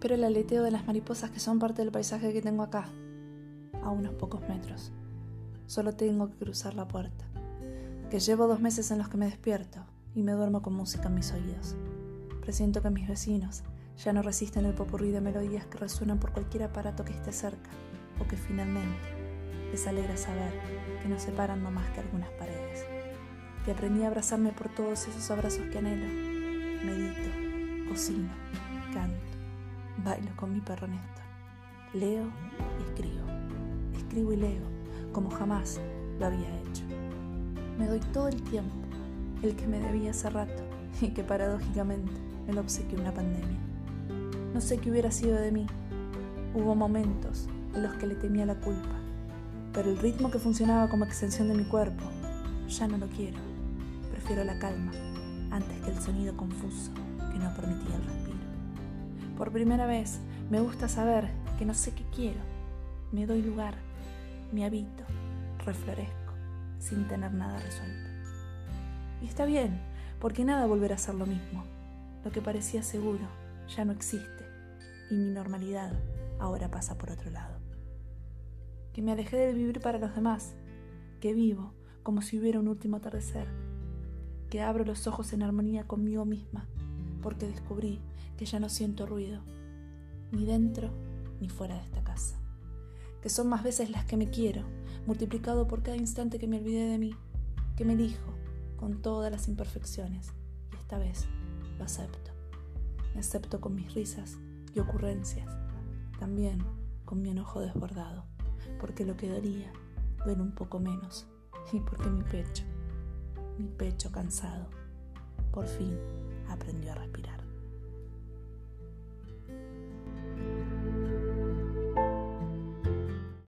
espero el aleteo de las mariposas que son parte del paisaje que tengo acá, a unos pocos metros. Solo tengo que cruzar la puerta, que llevo dos meses en los que me despierto y me duermo con música en mis oídos. Presiento que mis vecinos ya no resisten el popurrí de melodías que resuenan por cualquier aparato que esté cerca, o que finalmente les alegra saber que nos separan no más que algunas paredes. Que aprendí a abrazarme por todos esos abrazos que anhelo. Medito, cocino, canto, bailo con mi perro Néstor. Leo y escribo. Escribo y leo, como jamás lo había hecho. Me doy todo el tiempo, el que me debía hace rato, y que paradójicamente me lo obsequió una pandemia. No sé qué hubiera sido de mí. Hubo momentos en los que le temía la culpa, pero el ritmo que funcionaba como extensión de mi cuerpo, ya no lo quiero. Prefiero la calma antes que el sonido confuso que no permitía el respiro. Por primera vez me gusta saber que no sé qué quiero. Me doy lugar, me habito, reflorezco, sin tener nada resuelto. Y está bien, porque nada volverá a ser lo mismo. Lo que parecía seguro ya no existe y mi normalidad ahora pasa por otro lado. Que me alejé de vivir para los demás, que vivo como si hubiera un último atardecer, que abro los ojos en armonía conmigo misma, porque descubrí que ya no siento ruido, ni dentro ni fuera de esta casa, que son más veces las que me quiero, multiplicado por cada instante que me olvidé de mí, que me elijo con todas las imperfecciones, y esta vez lo acepto. Me acepto con mis risas y ocurrencias, también con mi enojo desbordado, porque lo que daría duele un poco menos y porque mi pecho, mi pecho cansado, por fin aprendió a respirar.